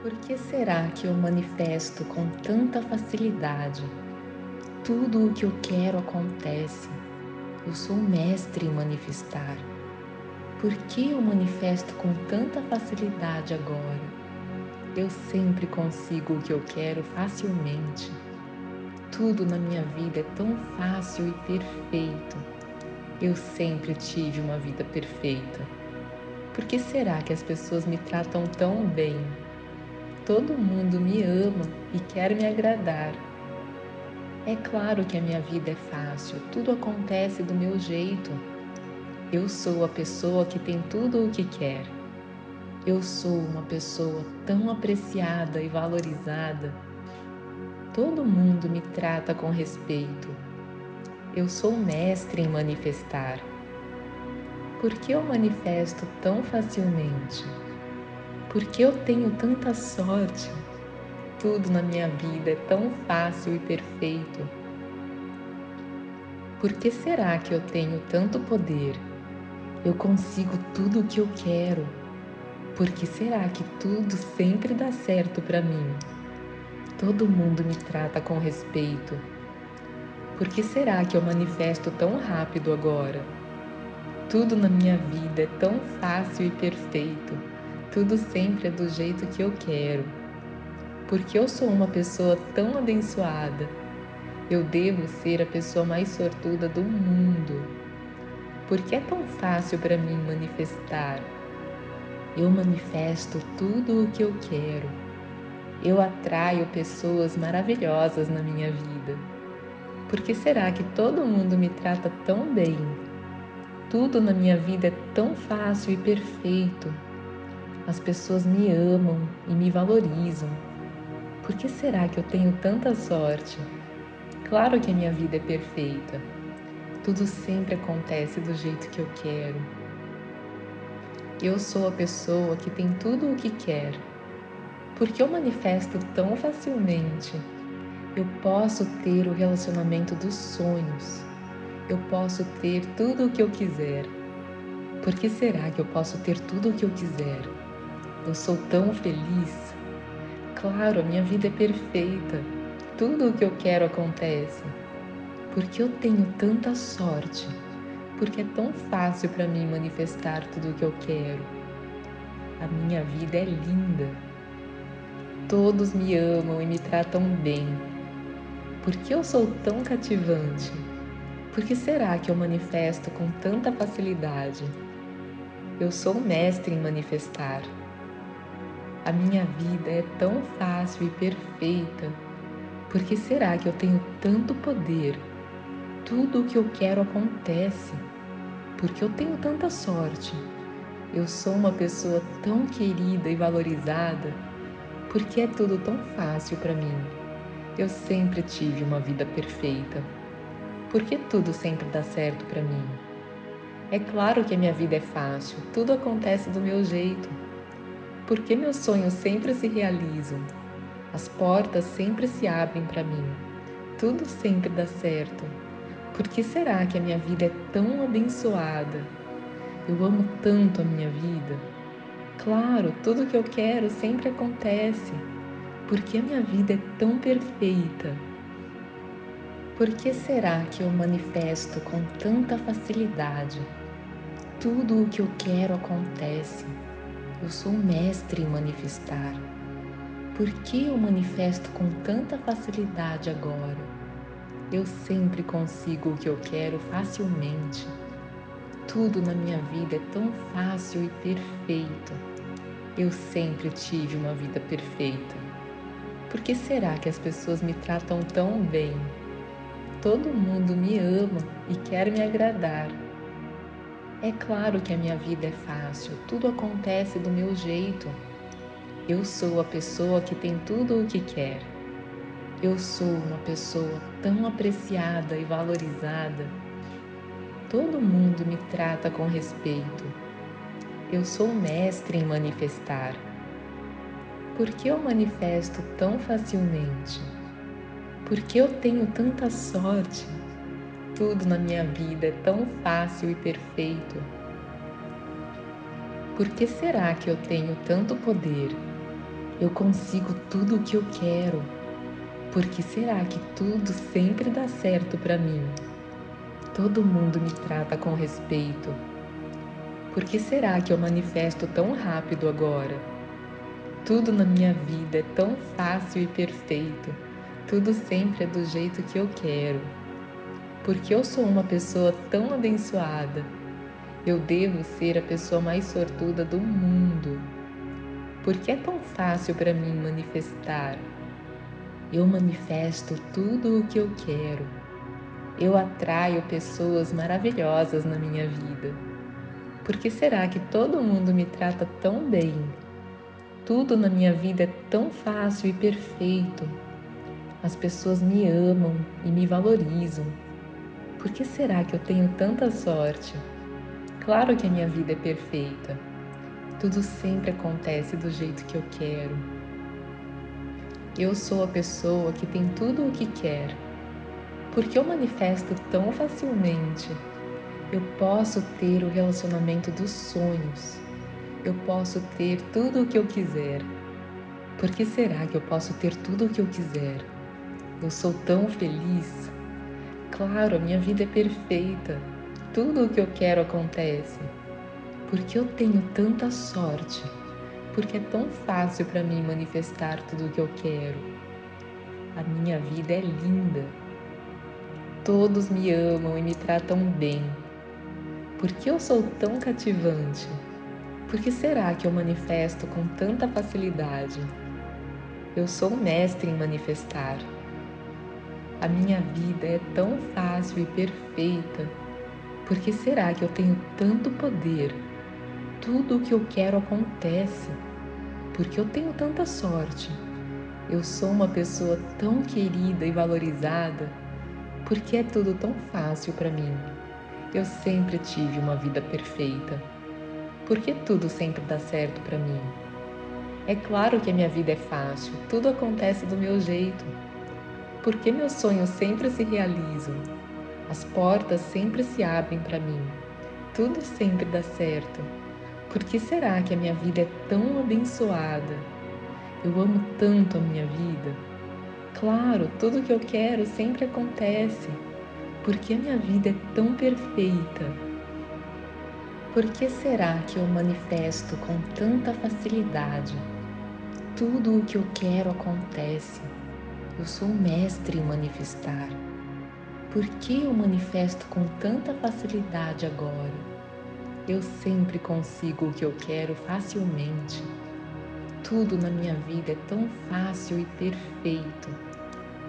Por que será que eu manifesto com tanta facilidade? Tudo o que eu quero acontece. Eu sou mestre em manifestar. Por que eu manifesto com tanta facilidade agora? Eu sempre consigo o que eu quero facilmente. Tudo na minha vida é tão fácil e perfeito. Eu sempre tive uma vida perfeita. Por que será que as pessoas me tratam tão bem? Todo mundo me ama e quer me agradar. É claro que a minha vida é fácil, tudo acontece do meu jeito. Eu sou a pessoa que tem tudo o que quer. Eu sou uma pessoa tão apreciada e valorizada. Todo mundo me trata com respeito. Eu sou mestre em manifestar. Por que eu manifesto tão facilmente? Por que eu tenho tanta sorte? Tudo na minha vida é tão fácil e perfeito. Por que será que eu tenho tanto poder? Eu consigo tudo o que eu quero. Por que será que tudo sempre dá certo para mim? Todo mundo me trata com respeito. Por que será que eu manifesto tão rápido agora? Tudo na minha vida é tão fácil e perfeito. Tudo sempre é do jeito que eu quero. Porque eu sou uma pessoa tão abençoada. Eu devo ser a pessoa mais sortuda do mundo. Porque é tão fácil para mim manifestar. Eu manifesto tudo o que eu quero. Eu atraio pessoas maravilhosas na minha vida. Por que será que todo mundo me trata tão bem? Tudo na minha vida é tão fácil e perfeito. As pessoas me amam e me valorizam. Por que será que eu tenho tanta sorte? Claro que a minha vida é perfeita. Tudo sempre acontece do jeito que eu quero. Eu sou a pessoa que tem tudo o que quer. Porque eu manifesto tão facilmente. Eu posso ter o relacionamento dos sonhos. Eu posso ter tudo o que eu quiser. Por que será que eu posso ter tudo o que eu quiser? Eu sou tão feliz. Claro, a minha vida é perfeita. Tudo o que eu quero acontece. Porque eu tenho tanta sorte. Porque é tão fácil para mim manifestar tudo o que eu quero. A minha vida é linda. Todos me amam e me tratam bem. Por que eu sou tão cativante? Por que será que eu manifesto com tanta facilidade? Eu sou mestre em manifestar. A minha vida é tão fácil e perfeita. Por que será que eu tenho tanto poder? Tudo o que eu quero acontece. Porque eu tenho tanta sorte. Eu sou uma pessoa tão querida e valorizada. Porque é tudo tão fácil para mim. Eu sempre tive uma vida perfeita. Por que tudo sempre dá certo para mim? É claro que a minha vida é fácil, tudo acontece do meu jeito. Por que meus sonhos sempre se realizam? As portas sempre se abrem para mim. Tudo sempre dá certo. Por que será que a minha vida é tão abençoada? Eu amo tanto a minha vida. Claro, tudo que eu quero sempre acontece. Porque a minha vida é tão perfeita. Por que será que eu manifesto com tanta facilidade? Tudo o que eu quero acontece. Eu sou mestre em manifestar. Por que eu manifesto com tanta facilidade agora? Eu sempre consigo o que eu quero facilmente. Tudo na minha vida é tão fácil e perfeito. Eu sempre tive uma vida perfeita. Por que será que as pessoas me tratam tão bem? Todo mundo me ama e quer me agradar. É claro que a minha vida é fácil, tudo acontece do meu jeito. Eu sou a pessoa que tem tudo o que quer. Eu sou uma pessoa tão apreciada e valorizada. Todo mundo me trata com respeito. Eu sou mestre em manifestar. Por que eu manifesto tão facilmente? Por que eu tenho tanta sorte? Tudo na minha vida é tão fácil e perfeito. Por que será que eu tenho tanto poder? Eu consigo tudo o que eu quero. Por que será que tudo sempre dá certo para mim? Todo mundo me trata com respeito. Por que será que eu manifesto tão rápido agora? Tudo na minha vida é tão fácil e perfeito. Tudo sempre é do jeito que eu quero. Porque eu sou uma pessoa tão abençoada. Eu devo ser a pessoa mais sortuda do mundo. Porque é tão fácil para mim manifestar. Eu manifesto tudo o que eu quero. Eu atraio pessoas maravilhosas na minha vida. Por que será que todo mundo me trata tão bem? Tudo na minha vida é tão fácil e perfeito. As pessoas me amam e me valorizam. Por que será que eu tenho tanta sorte? Claro que a minha vida é perfeita. Tudo sempre acontece do jeito que eu quero. Eu sou a pessoa que tem tudo o que quer. Porque eu manifesto tão facilmente. Eu posso ter o relacionamento dos sonhos. Eu posso ter tudo o que eu quiser. Por que será que eu posso ter tudo o que eu quiser? Eu sou tão feliz. Claro, a minha vida é perfeita. Tudo o que eu quero acontece. Porque eu tenho tanta sorte. Porque é tão fácil para mim manifestar tudo o que eu quero. A minha vida é linda. Todos me amam e me tratam bem. Por que eu sou tão cativante? Por que será que eu manifesto com tanta facilidade? Eu sou mestre em manifestar. A minha vida é tão fácil e perfeita. Por que será que eu tenho tanto poder? Tudo o que eu quero acontece. Porque eu tenho tanta sorte. Eu sou uma pessoa tão querida e valorizada. Porque é tudo tão fácil para mim. Eu sempre tive uma vida perfeita. Porque tudo sempre dá certo para mim. É claro que a minha vida é fácil, tudo acontece do meu jeito porque meus sonhos sempre se realizam. As portas sempre se abrem para mim. Tudo sempre dá certo. Por que será que a minha vida é tão abençoada? Eu amo tanto a minha vida. Claro, tudo que eu quero sempre acontece. Porque a minha vida é tão perfeita. Por que será que eu manifesto com tanta facilidade? Tudo o que eu quero acontece. Eu sou mestre em manifestar. Por que eu manifesto com tanta facilidade agora? Eu sempre consigo o que eu quero facilmente. Tudo na minha vida é tão fácil e perfeito.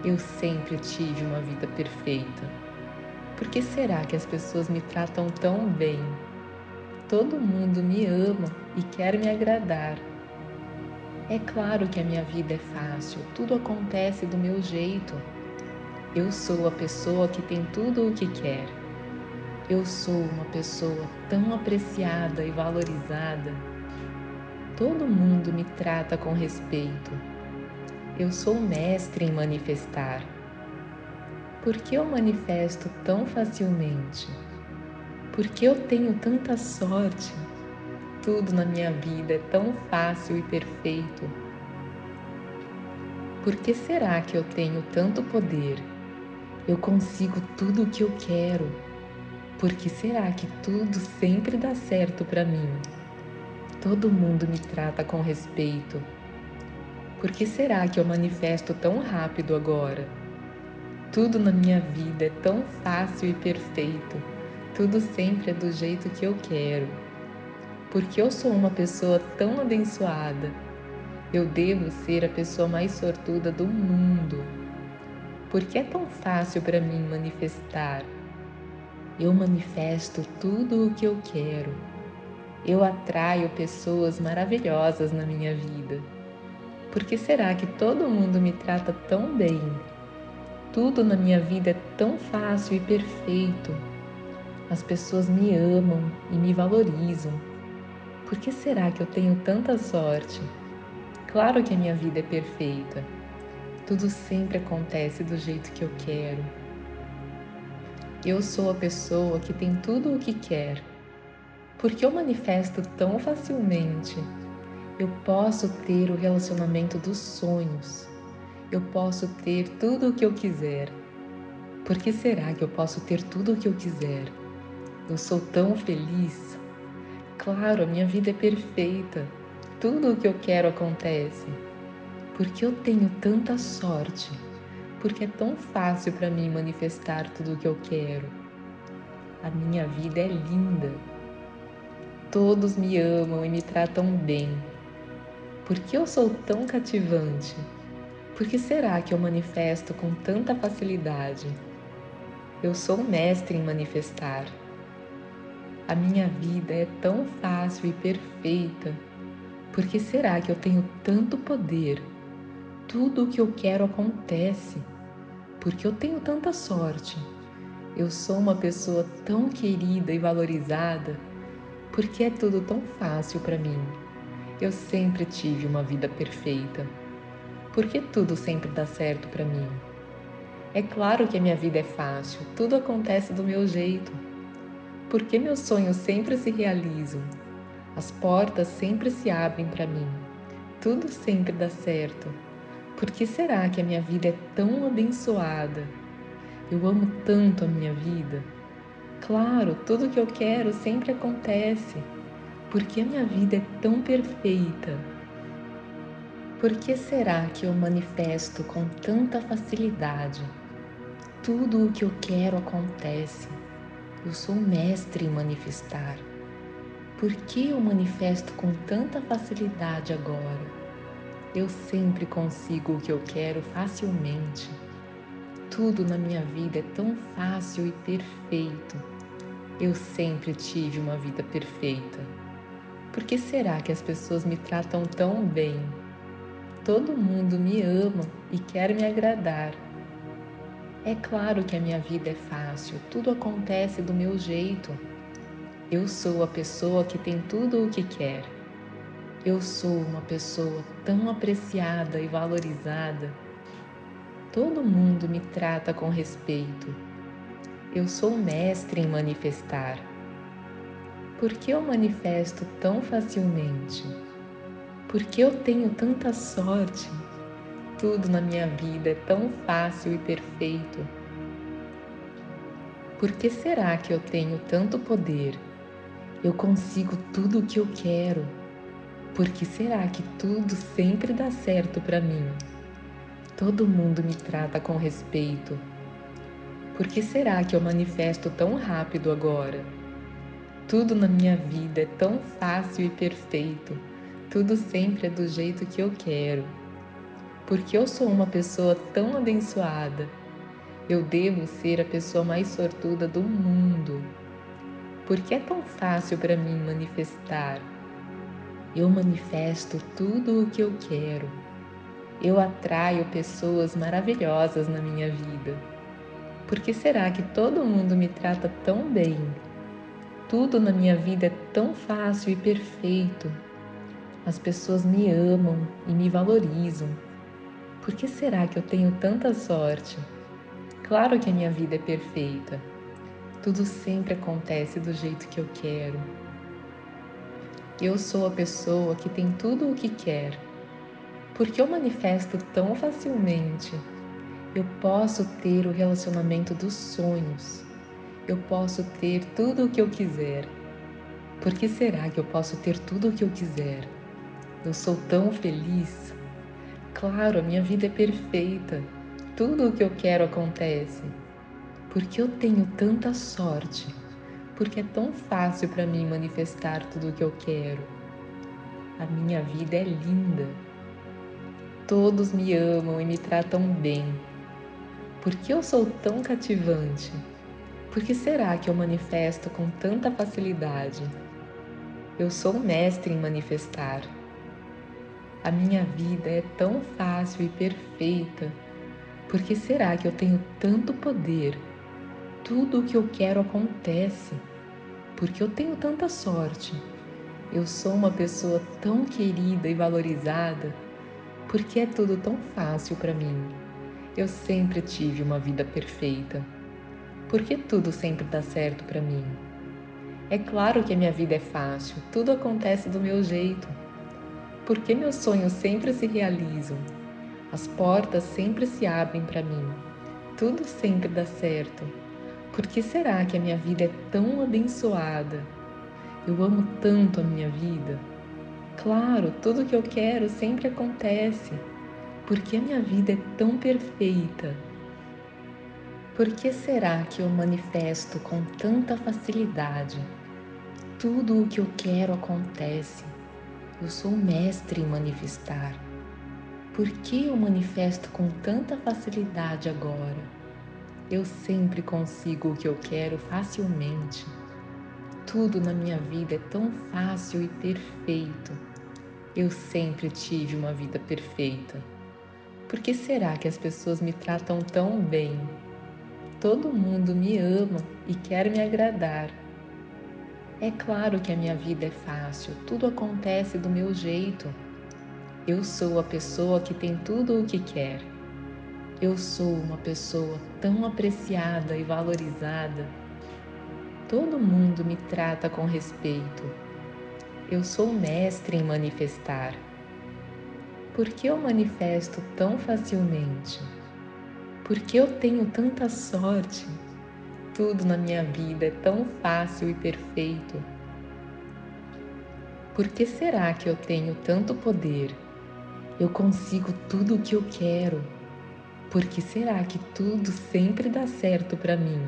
Eu sempre tive uma vida perfeita. Por que será que as pessoas me tratam tão bem? Todo mundo me ama e quer me agradar. É claro que a minha vida é fácil, tudo acontece do meu jeito. Eu sou a pessoa que tem tudo o que quer. Eu sou uma pessoa tão apreciada e valorizada. Todo mundo me trata com respeito. Eu sou mestre em manifestar. Por que eu manifesto tão facilmente? Por que eu tenho tanta sorte? Tudo na minha vida é tão fácil e perfeito. Por que será que eu tenho tanto poder? Eu consigo tudo o que eu quero. Por que será que tudo sempre dá certo para mim? Todo mundo me trata com respeito. Por que será que eu manifesto tão rápido agora? Tudo na minha vida é tão fácil e perfeito. Tudo sempre é do jeito que eu quero porque eu sou uma pessoa tão abençoada. Eu devo ser a pessoa mais sortuda do mundo. Porque é tão fácil para mim manifestar. Eu manifesto tudo o que eu quero. Eu atraio pessoas maravilhosas na minha vida. Por que será que todo mundo me trata tão bem? Tudo na minha vida é tão fácil e perfeito. As pessoas me amam e me valorizam por que será que eu tenho tanta sorte? Claro que a minha vida é perfeita. Tudo sempre acontece do jeito que eu quero. Eu sou a pessoa que tem tudo o que quer. Porque eu manifesto tão facilmente. Eu posso ter o relacionamento dos sonhos. Eu posso ter tudo o que eu quiser. Por que será que eu posso ter tudo o que eu quiser? Eu sou tão feliz. Claro, a minha vida é perfeita. Tudo o que eu quero acontece. Porque eu tenho tanta sorte. Porque é tão fácil para mim manifestar tudo o que eu quero. A minha vida é linda. Todos me amam e me tratam bem. Por que eu sou tão cativante? Por que será que eu manifesto com tanta facilidade? Eu sou mestre em manifestar. A minha vida é tão fácil e perfeita. Por que será que eu tenho tanto poder? Tudo o que eu quero acontece. Porque eu tenho tanta sorte. Eu sou uma pessoa tão querida e valorizada. Porque é tudo tão fácil para mim. Eu sempre tive uma vida perfeita. Por que tudo sempre dá certo para mim? É claro que a minha vida é fácil, tudo acontece do meu jeito. Por que meus sonhos sempre se realizam? As portas sempre se abrem para mim. Tudo sempre dá certo. Por que será que a minha vida é tão abençoada? Eu amo tanto a minha vida. Claro, tudo que eu quero sempre acontece. Por que a minha vida é tão perfeita? Por que será que eu manifesto com tanta facilidade? Tudo o que eu quero acontece. Eu sou mestre em manifestar. Por que eu manifesto com tanta facilidade agora? Eu sempre consigo o que eu quero facilmente. Tudo na minha vida é tão fácil e perfeito. Eu sempre tive uma vida perfeita. Por que será que as pessoas me tratam tão bem? Todo mundo me ama e quer me agradar. É claro que a minha vida é fácil, tudo acontece do meu jeito. Eu sou a pessoa que tem tudo o que quer. Eu sou uma pessoa tão apreciada e valorizada. Todo mundo me trata com respeito. Eu sou mestre em manifestar. Por que eu manifesto tão facilmente? Por que eu tenho tanta sorte? Tudo na minha vida é tão fácil e perfeito. Por que será que eu tenho tanto poder? Eu consigo tudo o que eu quero. Por que será que tudo sempre dá certo para mim? Todo mundo me trata com respeito. Por que será que eu manifesto tão rápido agora? Tudo na minha vida é tão fácil e perfeito. Tudo sempre é do jeito que eu quero. Porque eu sou uma pessoa tão abençoada. Eu devo ser a pessoa mais sortuda do mundo. Porque é tão fácil para mim manifestar. Eu manifesto tudo o que eu quero. Eu atraio pessoas maravilhosas na minha vida. Por que será que todo mundo me trata tão bem? Tudo na minha vida é tão fácil e perfeito. As pessoas me amam e me valorizam. Por que será que eu tenho tanta sorte? Claro que a minha vida é perfeita. Tudo sempre acontece do jeito que eu quero. Eu sou a pessoa que tem tudo o que quer. Porque eu manifesto tão facilmente. Eu posso ter o relacionamento dos sonhos eu posso ter tudo o que eu quiser. Por que será que eu posso ter tudo o que eu quiser? Eu sou tão feliz. Claro, a minha vida é perfeita. Tudo o que eu quero acontece. Porque eu tenho tanta sorte. Porque é tão fácil para mim manifestar tudo o que eu quero. A minha vida é linda. Todos me amam e me tratam bem. Por que eu sou tão cativante? Por que será que eu manifesto com tanta facilidade? Eu sou mestre em manifestar. A minha vida é tão fácil e perfeita. Por que será que eu tenho tanto poder? Tudo o que eu quero acontece. Porque eu tenho tanta sorte. Eu sou uma pessoa tão querida e valorizada. Porque é tudo tão fácil para mim. Eu sempre tive uma vida perfeita. Por que tudo sempre dá certo para mim? É claro que a minha vida é fácil, tudo acontece do meu jeito. Por que meus sonhos sempre se realizam? As portas sempre se abrem para mim. Tudo sempre dá certo. Por que será que a minha vida é tão abençoada? Eu amo tanto a minha vida. Claro, tudo que eu quero sempre acontece. Por que a minha vida é tão perfeita? Por que será que eu manifesto com tanta facilidade? Tudo o que eu quero acontece. Eu sou mestre em manifestar. Por que eu manifesto com tanta facilidade agora? Eu sempre consigo o que eu quero facilmente. Tudo na minha vida é tão fácil e perfeito. Eu sempre tive uma vida perfeita. Por que será que as pessoas me tratam tão bem? Todo mundo me ama e quer me agradar. É claro que a minha vida é fácil, tudo acontece do meu jeito. Eu sou a pessoa que tem tudo o que quer. Eu sou uma pessoa tão apreciada e valorizada. Todo mundo me trata com respeito. Eu sou mestre em manifestar. Por que eu manifesto tão facilmente? Por que eu tenho tanta sorte? Tudo na minha vida é tão fácil e perfeito. Por que será que eu tenho tanto poder? Eu consigo tudo o que eu quero. Por que será que tudo sempre dá certo para mim?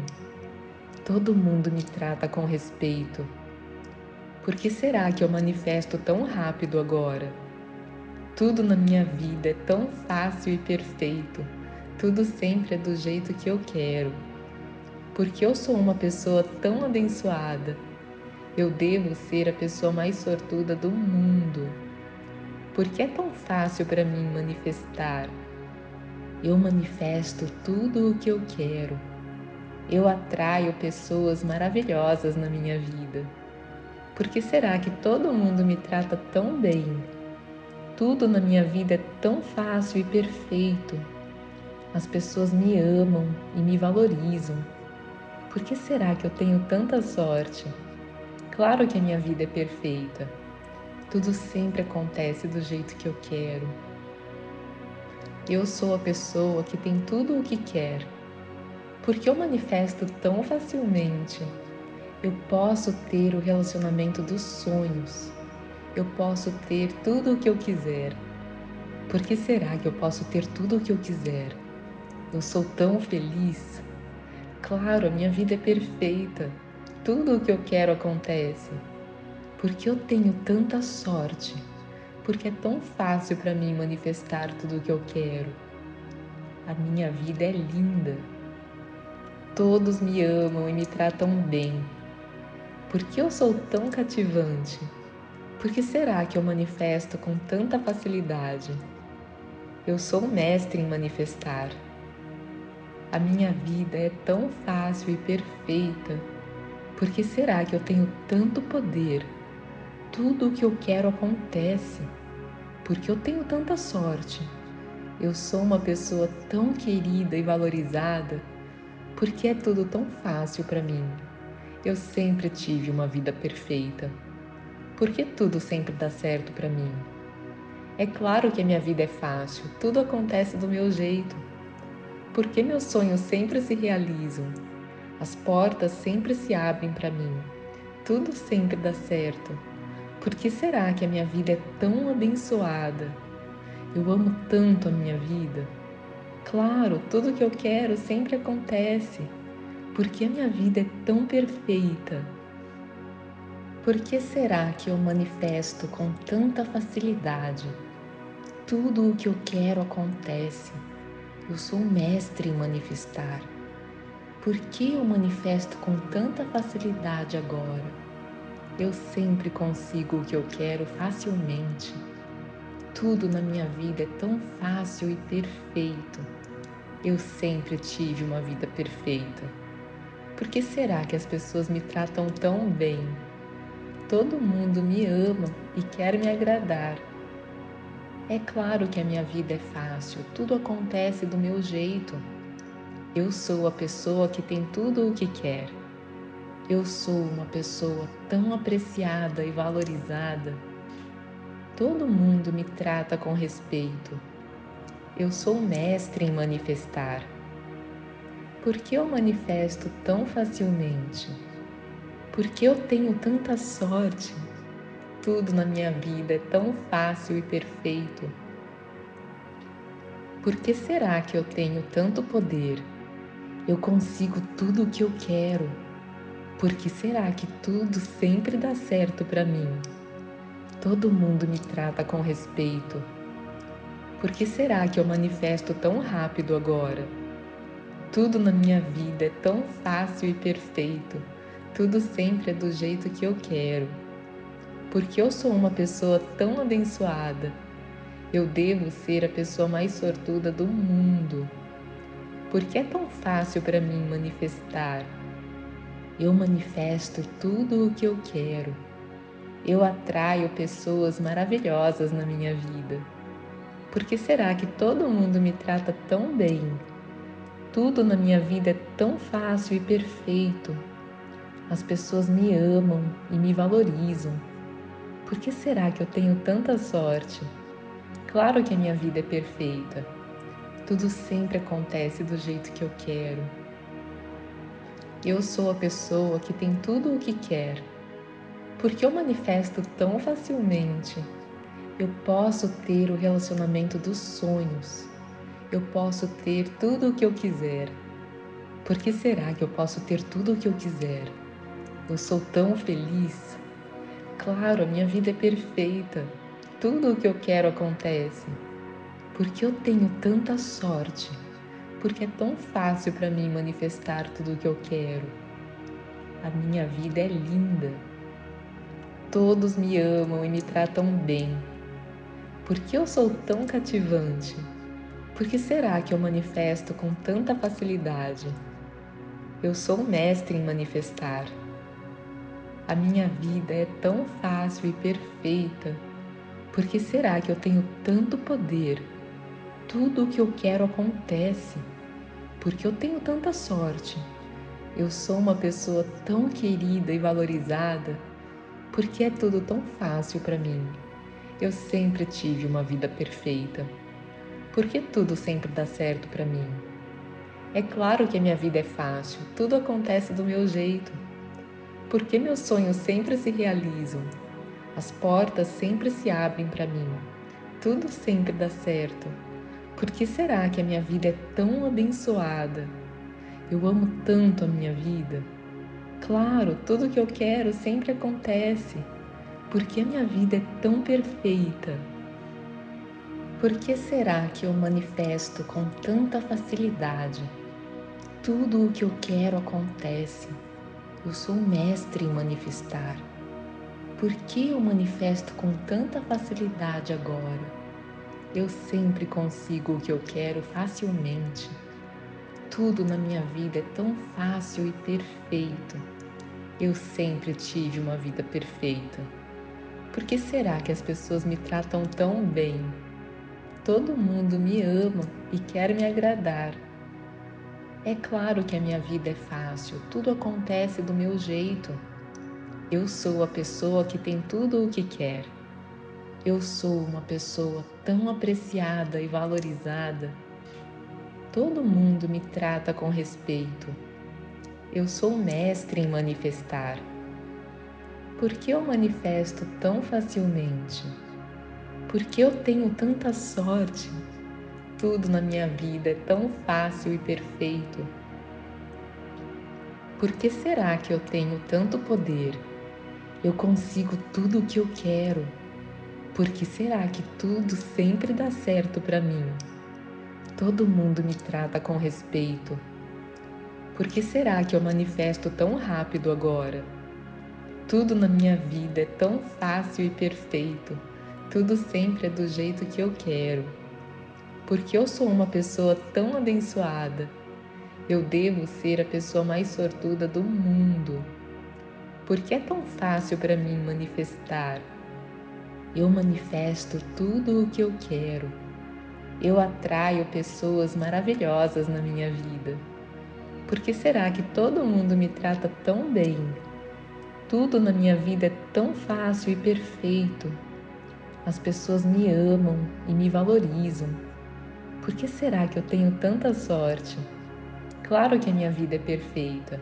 Todo mundo me trata com respeito. Por que será que eu manifesto tão rápido agora? Tudo na minha vida é tão fácil e perfeito. Tudo sempre é do jeito que eu quero. Porque eu sou uma pessoa tão abençoada. Eu devo ser a pessoa mais sortuda do mundo. Porque é tão fácil para mim manifestar. Eu manifesto tudo o que eu quero. Eu atraio pessoas maravilhosas na minha vida. Por que será que todo mundo me trata tão bem? Tudo na minha vida é tão fácil e perfeito. As pessoas me amam e me valorizam. Por que será que eu tenho tanta sorte? Claro que a minha vida é perfeita. Tudo sempre acontece do jeito que eu quero. Eu sou a pessoa que tem tudo o que quer. Porque eu manifesto tão facilmente. Eu posso ter o relacionamento dos sonhos. Eu posso ter tudo o que eu quiser. Por que será que eu posso ter tudo o que eu quiser? Eu sou tão feliz. Claro, a minha vida é perfeita. Tudo o que eu quero acontece. Porque eu tenho tanta sorte. Porque é tão fácil para mim manifestar tudo o que eu quero. A minha vida é linda. Todos me amam e me tratam bem. Por que eu sou tão cativante? Por que será que eu manifesto com tanta facilidade? Eu sou mestre em manifestar. A minha vida é tão fácil e perfeita. Por que será que eu tenho tanto poder? Tudo o que eu quero acontece. Porque eu tenho tanta sorte. Eu sou uma pessoa tão querida e valorizada. Porque é tudo tão fácil para mim. Eu sempre tive uma vida perfeita. Porque tudo sempre dá certo para mim. É claro que a minha vida é fácil, tudo acontece do meu jeito. Por que meus sonhos sempre se realizam? As portas sempre se abrem para mim. Tudo sempre dá certo. Por que será que a minha vida é tão abençoada? Eu amo tanto a minha vida. Claro, tudo que eu quero sempre acontece. Por que a minha vida é tão perfeita? Por que será que eu manifesto com tanta facilidade? Tudo o que eu quero acontece. Eu sou mestre em manifestar. Por que eu manifesto com tanta facilidade agora? Eu sempre consigo o que eu quero facilmente. Tudo na minha vida é tão fácil e perfeito. Eu sempre tive uma vida perfeita. Por que será que as pessoas me tratam tão bem? Todo mundo me ama e quer me agradar. É claro que a minha vida é fácil, tudo acontece do meu jeito. Eu sou a pessoa que tem tudo o que quer. Eu sou uma pessoa tão apreciada e valorizada. Todo mundo me trata com respeito. Eu sou mestre em manifestar. Por que eu manifesto tão facilmente? Por que eu tenho tanta sorte? Tudo na minha vida é tão fácil e perfeito. Por que será que eu tenho tanto poder? Eu consigo tudo o que eu quero. Por que será que tudo sempre dá certo para mim? Todo mundo me trata com respeito. Por que será que eu manifesto tão rápido agora? Tudo na minha vida é tão fácil e perfeito. Tudo sempre é do jeito que eu quero. Porque eu sou uma pessoa tão abençoada. Eu devo ser a pessoa mais sortuda do mundo. Porque é tão fácil para mim manifestar. Eu manifesto tudo o que eu quero eu atraio pessoas maravilhosas na minha vida. Por que será que todo mundo me trata tão bem? Tudo na minha vida é tão fácil e perfeito. As pessoas me amam e me valorizam. Por que será que eu tenho tanta sorte? Claro que a minha vida é perfeita. Tudo sempre acontece do jeito que eu quero. Eu sou a pessoa que tem tudo o que quer porque eu manifesto tão facilmente. Eu posso ter o relacionamento dos sonhos. Eu posso ter tudo o que eu quiser. Por que será que eu posso ter tudo o que eu quiser? Eu sou tão feliz. Claro, a minha vida é perfeita. Tudo o que eu quero acontece. Porque eu tenho tanta sorte. Porque é tão fácil para mim manifestar tudo o que eu quero. A minha vida é linda. Todos me amam e me tratam bem. Por que eu sou tão cativante? Por que será que eu manifesto com tanta facilidade? Eu sou mestre em manifestar. A minha vida é tão fácil e perfeita. Por que será que eu tenho tanto poder? Tudo o que eu quero acontece. Porque eu tenho tanta sorte. Eu sou uma pessoa tão querida e valorizada por que é tudo tão fácil para mim? Eu sempre tive uma vida perfeita. Por que tudo sempre dá certo para mim? É claro que a minha vida é fácil, tudo acontece do meu jeito. Por que meus sonhos sempre se realizam? As portas sempre se abrem para mim. Tudo sempre dá certo. Por que será que a minha vida é tão abençoada? Eu amo tanto a minha vida. Claro, tudo que eu quero sempre acontece. Porque a minha vida é tão perfeita? Por que será que eu manifesto com tanta facilidade? Tudo o que eu quero acontece. Eu sou mestre em manifestar. Por que eu manifesto com tanta facilidade agora? Eu sempre consigo o que eu quero facilmente. Tudo na minha vida é tão fácil e perfeito. Eu sempre tive uma vida perfeita. Por que será que as pessoas me tratam tão bem? Todo mundo me ama e quer me agradar. É claro que a minha vida é fácil, tudo acontece do meu jeito. Eu sou a pessoa que tem tudo o que quer. Eu sou uma pessoa tão apreciada e valorizada Todo mundo me trata com respeito. Eu sou mestre em manifestar. Por que eu manifesto tão facilmente? Por que eu tenho tanta sorte? Tudo na minha vida é tão fácil e perfeito. Por que será que eu tenho tanto poder? Eu consigo tudo o que eu quero. Por que será que tudo sempre dá certo para mim? Todo mundo me trata com respeito. Por que será que eu manifesto tão rápido agora? Tudo na minha vida é tão fácil e perfeito. Tudo sempre é do jeito que eu quero. Porque eu sou uma pessoa tão abençoada. Eu devo ser a pessoa mais sortuda do mundo. Porque é tão fácil para mim manifestar. Eu manifesto tudo o que eu quero eu atraio pessoas maravilhosas na minha vida. Por que será que todo mundo me trata tão bem? Tudo na minha vida é tão fácil e perfeito. As pessoas me amam e me valorizam. Por que será que eu tenho tanta sorte? Claro que a minha vida é perfeita.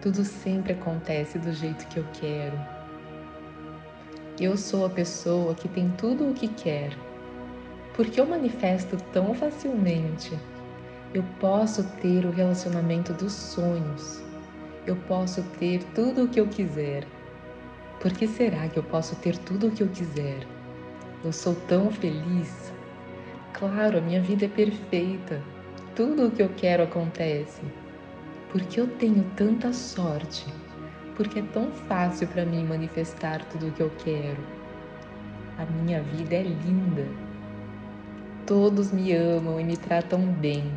Tudo sempre acontece do jeito que eu quero. Eu sou a pessoa que tem tudo o que quer. Porque eu manifesto tão facilmente. Eu posso ter o relacionamento dos sonhos. Eu posso ter tudo o que eu quiser. Por que será que eu posso ter tudo o que eu quiser? Eu sou tão feliz. Claro, a minha vida é perfeita. Tudo o que eu quero acontece. Porque eu tenho tanta sorte. Porque é tão fácil para mim manifestar tudo o que eu quero. A minha vida é linda. Todos me amam e me tratam bem.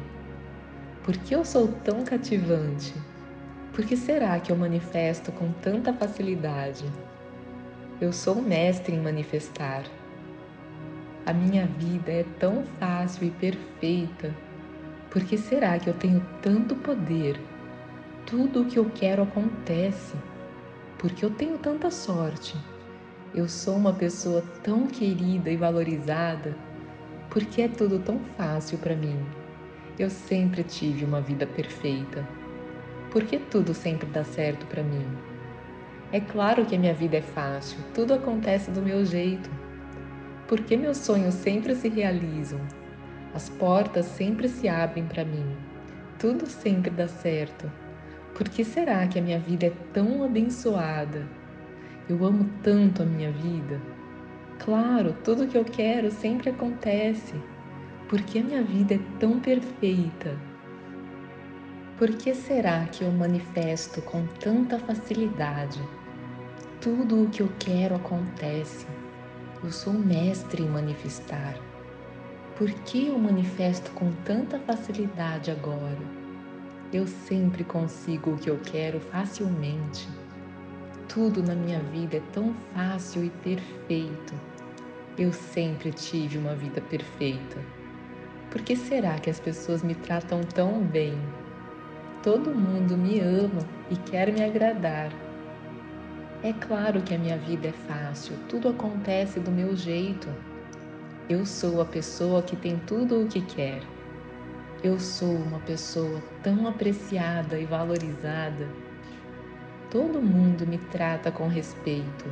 Por que eu sou tão cativante? Por que será que eu manifesto com tanta facilidade? Eu sou mestre em manifestar. A minha vida é tão fácil e perfeita. Por que será que eu tenho tanto poder? Tudo o que eu quero acontece. Porque eu tenho tanta sorte. Eu sou uma pessoa tão querida e valorizada. Porque é tudo tão fácil para mim. Eu sempre tive uma vida perfeita. Porque tudo sempre dá certo para mim. É claro que a minha vida é fácil, tudo acontece do meu jeito. Porque meus sonhos sempre se realizam, as portas sempre se abrem para mim, tudo sempre dá certo. Por que será que a minha vida é tão abençoada? Eu amo tanto a minha vida. Claro, tudo que eu quero sempre acontece. Porque a minha vida é tão perfeita. Por que será que eu manifesto com tanta facilidade? Tudo o que eu quero acontece. Eu sou mestre em manifestar. Por que eu manifesto com tanta facilidade agora? Eu sempre consigo o que eu quero facilmente. Tudo na minha vida é tão fácil e perfeito. Eu sempre tive uma vida perfeita. Por que será que as pessoas me tratam tão bem? Todo mundo me ama e quer me agradar. É claro que a minha vida é fácil, tudo acontece do meu jeito. Eu sou a pessoa que tem tudo o que quer. Eu sou uma pessoa tão apreciada e valorizada. Todo mundo me trata com respeito.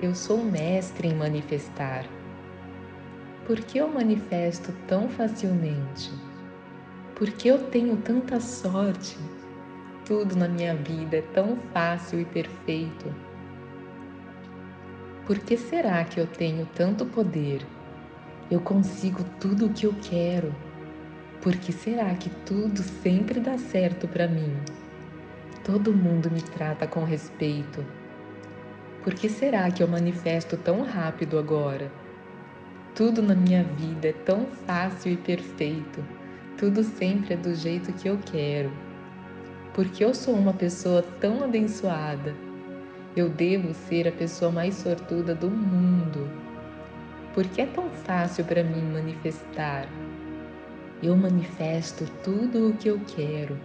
Eu sou mestre em manifestar. Por que eu manifesto tão facilmente? Por que eu tenho tanta sorte? Tudo na minha vida é tão fácil e perfeito. Por que será que eu tenho tanto poder? Eu consigo tudo o que eu quero. Por que será que tudo sempre dá certo para mim? Todo mundo me trata com respeito. Por que será que eu manifesto tão rápido agora? Tudo na minha vida é tão fácil e perfeito. Tudo sempre é do jeito que eu quero porque eu sou uma pessoa tão abençoada. Eu devo ser a pessoa mais sortuda do mundo. Porque é tão fácil para mim manifestar. Eu manifesto tudo o que eu quero.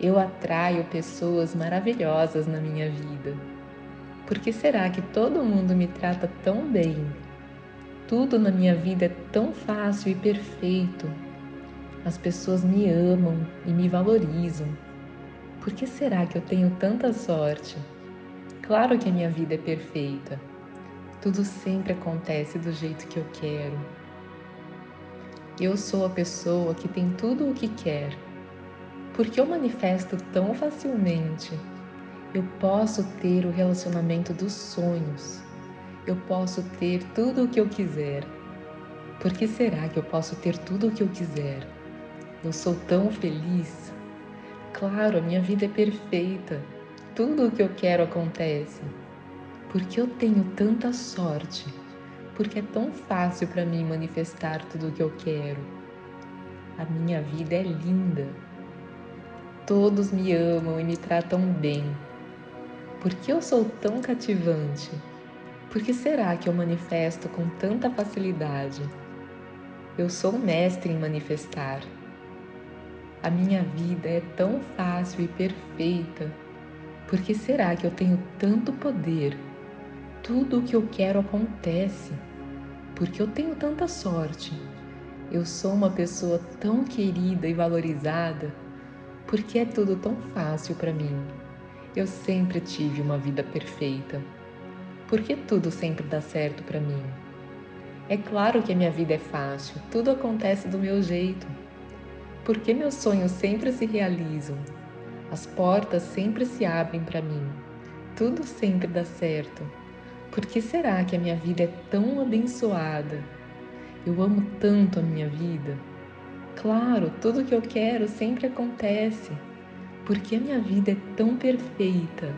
Eu atraio pessoas maravilhosas na minha vida. Por que será que todo mundo me trata tão bem? Tudo na minha vida é tão fácil e perfeito. As pessoas me amam e me valorizam. Por que será que eu tenho tanta sorte? Claro que a minha vida é perfeita. Tudo sempre acontece do jeito que eu quero. Eu sou a pessoa que tem tudo o que quer. Porque eu manifesto tão facilmente. Eu posso ter o relacionamento dos sonhos. Eu posso ter tudo o que eu quiser. Por que será que eu posso ter tudo o que eu quiser? Eu sou tão feliz Claro, a minha vida é perfeita. Tudo o que eu quero acontece. Porque eu tenho tanta sorte. Porque é tão fácil para mim manifestar tudo o que eu quero. A minha vida é linda. Todos me amam e me tratam bem. Por que eu sou tão cativante? Por que será que eu manifesto com tanta facilidade? Eu sou mestre em manifestar. A minha vida é tão fácil e perfeita. Por que será que eu tenho tanto poder? tudo o que eu quero acontece, porque eu tenho tanta sorte. Eu sou uma pessoa tão querida e valorizada, porque é tudo tão fácil para mim. Eu sempre tive uma vida perfeita. Porque tudo sempre dá certo para mim. É claro que a minha vida é fácil, tudo acontece do meu jeito. Porque meus sonhos sempre se realizam. As portas sempre se abrem para mim. Tudo sempre dá certo. Por que será que a minha vida é tão abençoada? Eu amo tanto a minha vida. Claro, tudo que eu quero sempre acontece. Porque a minha vida é tão perfeita.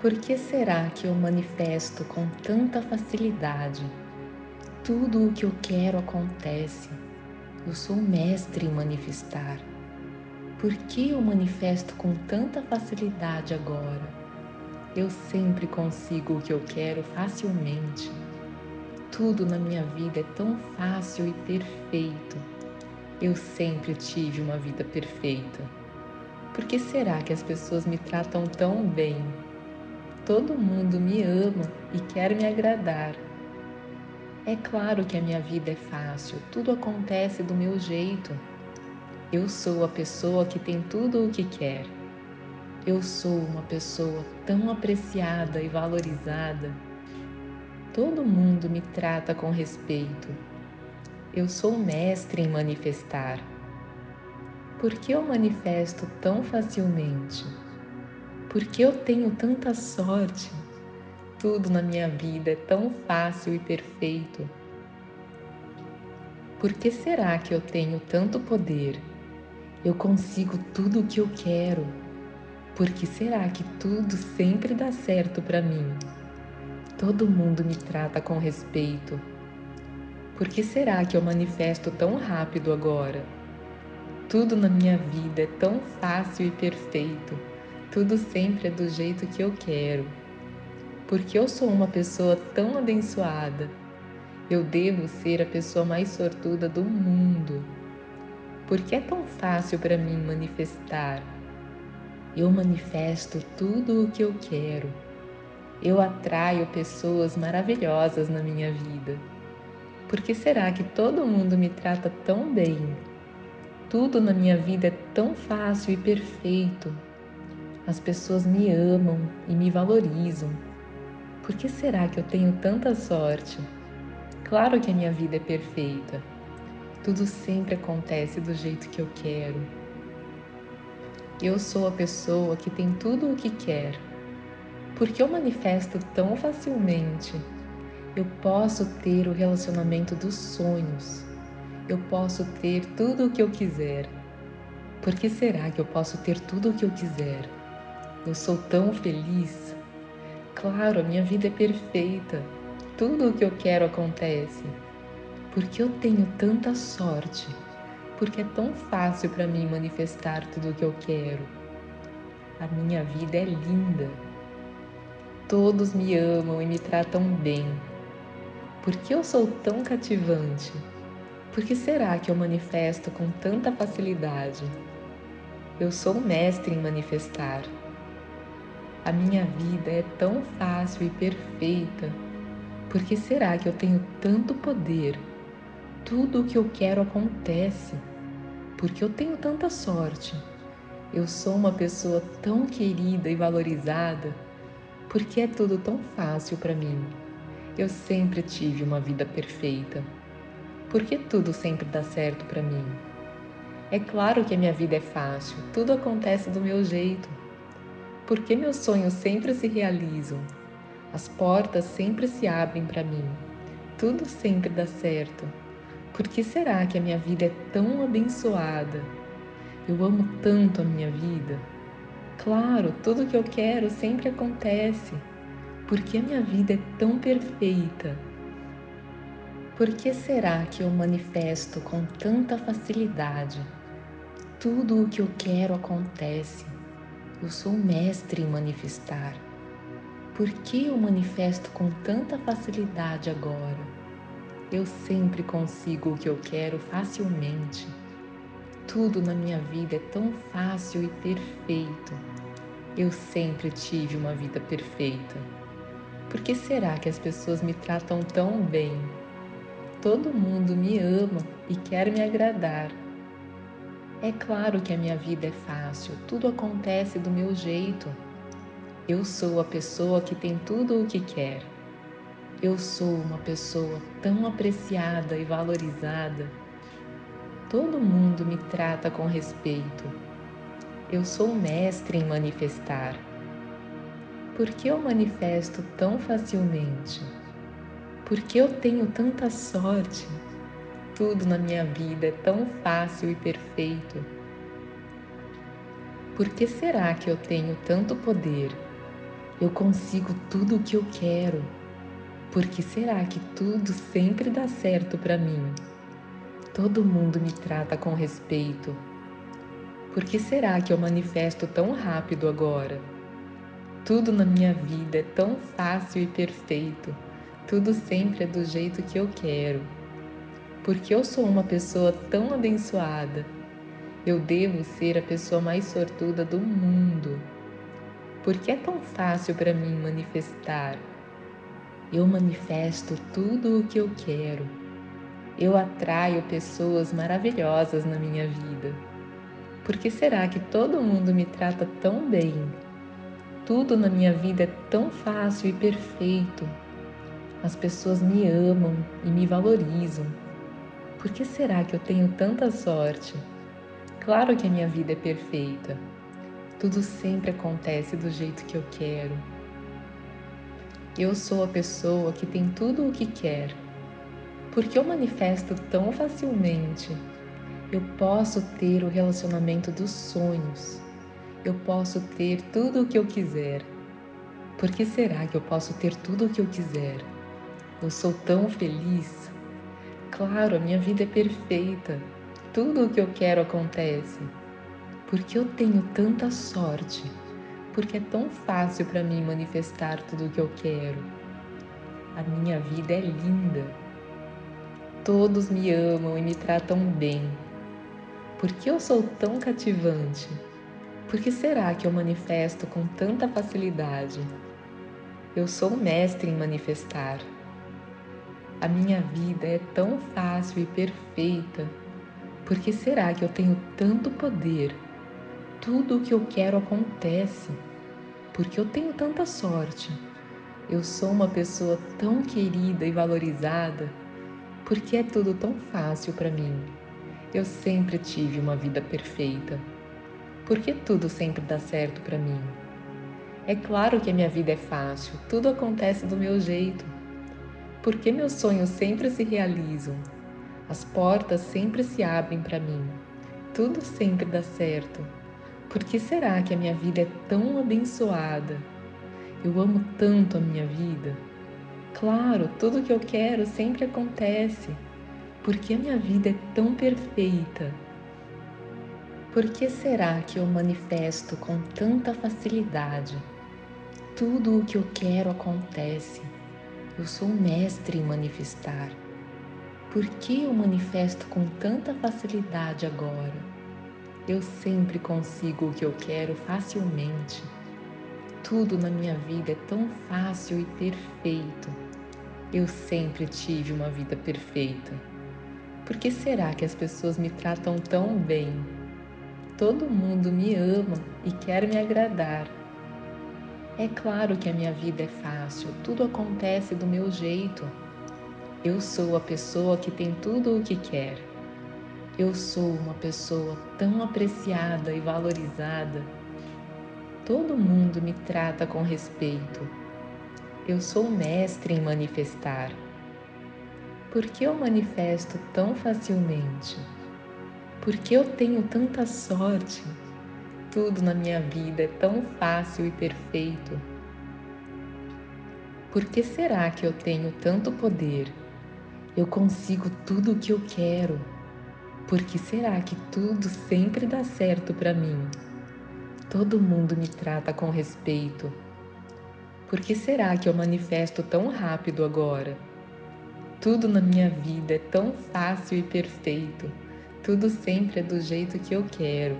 Por que será que eu manifesto com tanta facilidade? Tudo o que eu quero acontece. Eu sou mestre em manifestar. Por que eu manifesto com tanta facilidade agora? Eu sempre consigo o que eu quero facilmente. Tudo na minha vida é tão fácil e perfeito. Eu sempre tive uma vida perfeita. Por que será que as pessoas me tratam tão bem? Todo mundo me ama e quer me agradar. É claro que a minha vida é fácil, tudo acontece do meu jeito. Eu sou a pessoa que tem tudo o que quer. Eu sou uma pessoa tão apreciada e valorizada. Todo mundo me trata com respeito. Eu sou mestre em manifestar. Por que eu manifesto tão facilmente? Por que eu tenho tanta sorte? Tudo na minha vida é tão fácil e perfeito. Por que será que eu tenho tanto poder? Eu consigo tudo o que eu quero. Por que será que tudo sempre dá certo para mim? Todo mundo me trata com respeito. Por que será que eu manifesto tão rápido agora? Tudo na minha vida é tão fácil e perfeito. Tudo sempre é do jeito que eu quero. Porque eu sou uma pessoa tão abençoada. Eu devo ser a pessoa mais sortuda do mundo. Porque é tão fácil para mim manifestar. Eu manifesto tudo o que eu quero. Eu atraio pessoas maravilhosas na minha vida. Por que será que todo mundo me trata tão bem? Tudo na minha vida é tão fácil e perfeito. As pessoas me amam e me valorizam. Por que será que eu tenho tanta sorte? Claro que a minha vida é perfeita. Tudo sempre acontece do jeito que eu quero. Eu sou a pessoa que tem tudo o que quer. Porque eu manifesto tão facilmente. Eu posso ter o relacionamento dos sonhos. Eu posso ter tudo o que eu quiser. Por que será que eu posso ter tudo o que eu quiser? Eu sou tão feliz. Claro, a minha vida é perfeita. Tudo o que eu quero acontece. Porque eu tenho tanta sorte. Porque é tão fácil para mim manifestar tudo o que eu quero. A minha vida é linda. Todos me amam e me tratam bem. Por que eu sou tão cativante? Por que será que eu manifesto com tanta facilidade? Eu sou mestre em manifestar. A minha vida é tão fácil e perfeita. Por que será que eu tenho tanto poder? Tudo o que eu quero acontece. Porque eu tenho tanta sorte. Eu sou uma pessoa tão querida e valorizada. Porque é tudo tão fácil para mim. Eu sempre tive uma vida perfeita. Porque tudo sempre dá certo para mim. É claro que a minha vida é fácil, tudo acontece do meu jeito. Por que meus sonhos sempre se realizam? As portas sempre se abrem para mim. Tudo sempre dá certo. Por que será que a minha vida é tão abençoada? Eu amo tanto a minha vida. Claro, tudo que eu quero sempre acontece. Por que a minha vida é tão perfeita? Por que será que eu manifesto com tanta facilidade? Tudo o que eu quero acontece. Eu sou mestre em manifestar. Por que eu manifesto com tanta facilidade agora? Eu sempre consigo o que eu quero facilmente. Tudo na minha vida é tão fácil e perfeito. Eu sempre tive uma vida perfeita. Por que será que as pessoas me tratam tão bem? Todo mundo me ama e quer me agradar. É claro que a minha vida é fácil, tudo acontece do meu jeito. Eu sou a pessoa que tem tudo o que quer. Eu sou uma pessoa tão apreciada e valorizada. Todo mundo me trata com respeito. Eu sou mestre em manifestar. Por que eu manifesto tão facilmente? Por que eu tenho tanta sorte? Tudo na minha vida é tão fácil e perfeito. Por que será que eu tenho tanto poder? Eu consigo tudo o que eu quero. Por que será que tudo sempre dá certo para mim? Todo mundo me trata com respeito. Por que será que eu manifesto tão rápido agora? Tudo na minha vida é tão fácil e perfeito. Tudo sempre é do jeito que eu quero. Porque eu sou uma pessoa tão abençoada. Eu devo ser a pessoa mais sortuda do mundo. Porque é tão fácil para mim manifestar. Eu manifesto tudo o que eu quero. Eu atraio pessoas maravilhosas na minha vida. Por que será que todo mundo me trata tão bem? Tudo na minha vida é tão fácil e perfeito. As pessoas me amam e me valorizam. Por que será que eu tenho tanta sorte? Claro que a minha vida é perfeita. Tudo sempre acontece do jeito que eu quero. Eu sou a pessoa que tem tudo o que quer. Porque eu manifesto tão facilmente. Eu posso ter o relacionamento dos sonhos. Eu posso ter tudo o que eu quiser. Por que será que eu posso ter tudo o que eu quiser? Eu sou tão feliz. Claro, a minha vida é perfeita. Tudo o que eu quero acontece. Porque eu tenho tanta sorte. Porque é tão fácil para mim manifestar tudo o que eu quero. A minha vida é linda. Todos me amam e me tratam bem. Por que eu sou tão cativante? Por que será que eu manifesto com tanta facilidade? Eu sou mestre em manifestar. A minha vida é tão fácil e perfeita. Por que será que eu tenho tanto poder? Tudo o que eu quero acontece. Porque eu tenho tanta sorte. Eu sou uma pessoa tão querida e valorizada. Porque é tudo tão fácil para mim. Eu sempre tive uma vida perfeita. Por que tudo sempre dá certo para mim? É claro que a minha vida é fácil, tudo acontece do meu jeito. Por que meus sonhos sempre se realizam? As portas sempre se abrem para mim. Tudo sempre dá certo. Por que será que a minha vida é tão abençoada? Eu amo tanto a minha vida. Claro, tudo que eu quero sempre acontece. Porque a minha vida é tão perfeita. Por que será que eu manifesto com tanta facilidade? Tudo o que eu quero acontece. Eu sou mestre em manifestar. Por que eu manifesto com tanta facilidade agora? Eu sempre consigo o que eu quero facilmente. Tudo na minha vida é tão fácil e perfeito. Eu sempre tive uma vida perfeita. Por que será que as pessoas me tratam tão bem? Todo mundo me ama e quer me agradar. É claro que a minha vida é fácil, tudo acontece do meu jeito. Eu sou a pessoa que tem tudo o que quer. Eu sou uma pessoa tão apreciada e valorizada. Todo mundo me trata com respeito. Eu sou mestre em manifestar. Por que eu manifesto tão facilmente? Por que eu tenho tanta sorte? Tudo na minha vida é tão fácil e perfeito. Por que será que eu tenho tanto poder? Eu consigo tudo o que eu quero. Por que será que tudo sempre dá certo para mim? Todo mundo me trata com respeito. Por que será que eu manifesto tão rápido agora? Tudo na minha vida é tão fácil e perfeito. Tudo sempre é do jeito que eu quero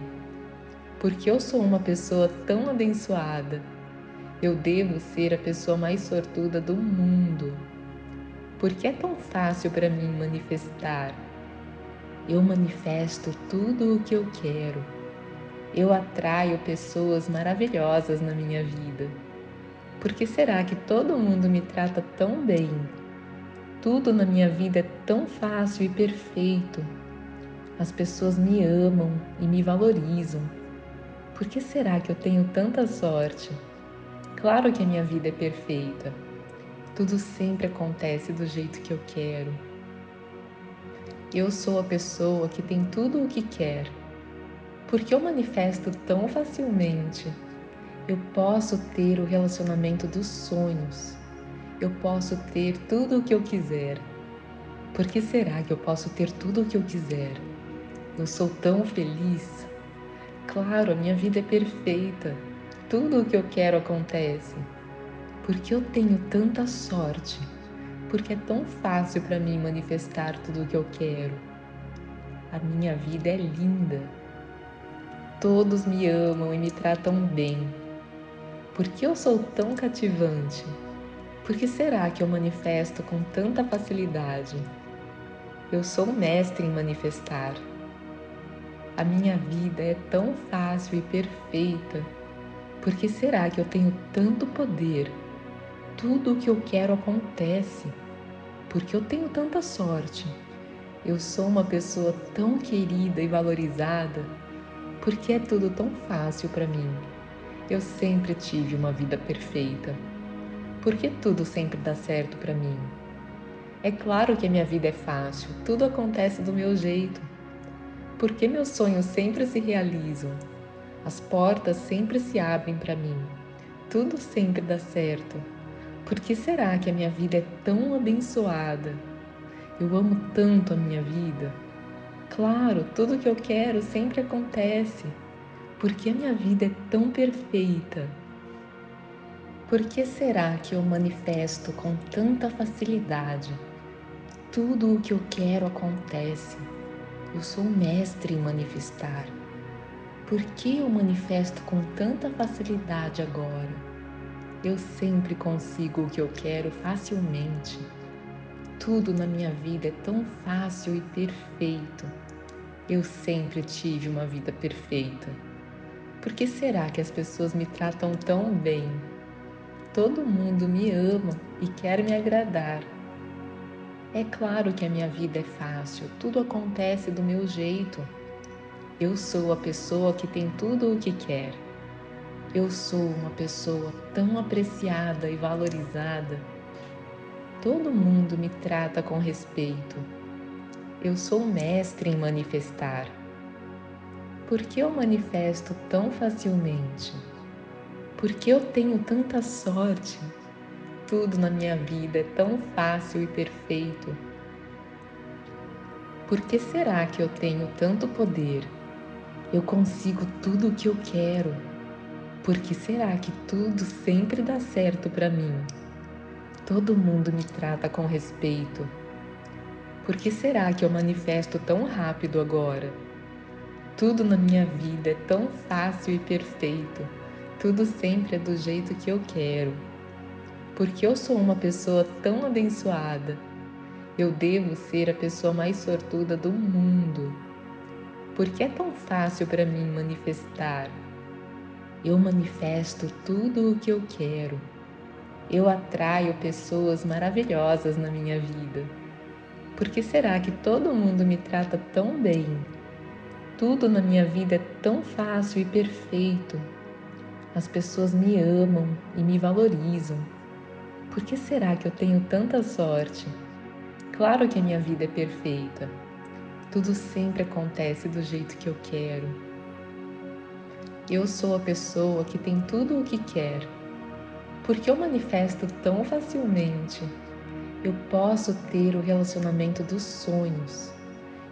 porque eu sou uma pessoa tão abençoada. Eu devo ser a pessoa mais sortuda do mundo. Porque é tão fácil para mim manifestar. Eu manifesto tudo o que eu quero. Eu atraio pessoas maravilhosas na minha vida. Por que será que todo mundo me trata tão bem? Tudo na minha vida é tão fácil e perfeito. As pessoas me amam e me valorizam. Por que será que eu tenho tanta sorte? Claro que a minha vida é perfeita. Tudo sempre acontece do jeito que eu quero. Eu sou a pessoa que tem tudo o que quer. Porque eu manifesto tão facilmente eu posso ter o relacionamento dos sonhos. Eu posso ter tudo o que eu quiser. Por que será que eu posso ter tudo o que eu quiser? Eu sou tão feliz. Claro, a minha vida é perfeita. Tudo o que eu quero acontece. Porque eu tenho tanta sorte. Porque é tão fácil para mim manifestar tudo o que eu quero. A minha vida é linda. Todos me amam e me tratam bem. Por que eu sou tão cativante? Por que será que eu manifesto com tanta facilidade? Eu sou mestre em manifestar. A minha vida é tão fácil e perfeita. Por que será que eu tenho tanto poder? Tudo o que eu quero acontece. Porque eu tenho tanta sorte. Eu sou uma pessoa tão querida e valorizada. Porque é tudo tão fácil para mim. Eu sempre tive uma vida perfeita. Por que tudo sempre dá certo para mim? É claro que a minha vida é fácil, tudo acontece do meu jeito. Por que meus sonhos sempre se realizam? As portas sempre se abrem para mim. Tudo sempre dá certo. Por que será que a minha vida é tão abençoada? Eu amo tanto a minha vida. Claro, tudo que eu quero sempre acontece. Por que a minha vida é tão perfeita? Por que será que eu manifesto com tanta facilidade? Tudo o que eu quero acontece. Eu sou mestre em manifestar. Por que eu manifesto com tanta facilidade agora? Eu sempre consigo o que eu quero facilmente. Tudo na minha vida é tão fácil e perfeito. Eu sempre tive uma vida perfeita. Por que será que as pessoas me tratam tão bem? Todo mundo me ama e quer me agradar. É claro que a minha vida é fácil, tudo acontece do meu jeito. Eu sou a pessoa que tem tudo o que quer. Eu sou uma pessoa tão apreciada e valorizada. Todo mundo me trata com respeito. Eu sou mestre em manifestar. Por que eu manifesto tão facilmente? Por que eu tenho tanta sorte? Tudo na minha vida é tão fácil e perfeito. Por que será que eu tenho tanto poder? Eu consigo tudo o que eu quero. Por que será que tudo sempre dá certo para mim? Todo mundo me trata com respeito. Por que será que eu manifesto tão rápido agora? Tudo na minha vida é tão fácil e perfeito. Tudo sempre é do jeito que eu quero. Porque eu sou uma pessoa tão abençoada. Eu devo ser a pessoa mais sortuda do mundo. Porque é tão fácil para mim manifestar. Eu manifesto tudo o que eu quero. Eu atraio pessoas maravilhosas na minha vida. Por que será que todo mundo me trata tão bem? Tudo na minha vida é tão fácil e perfeito. As pessoas me amam e me valorizam. Por que será que eu tenho tanta sorte? Claro que a minha vida é perfeita. Tudo sempre acontece do jeito que eu quero. Eu sou a pessoa que tem tudo o que quer. Porque eu manifesto tão facilmente. Eu posso ter o relacionamento dos sonhos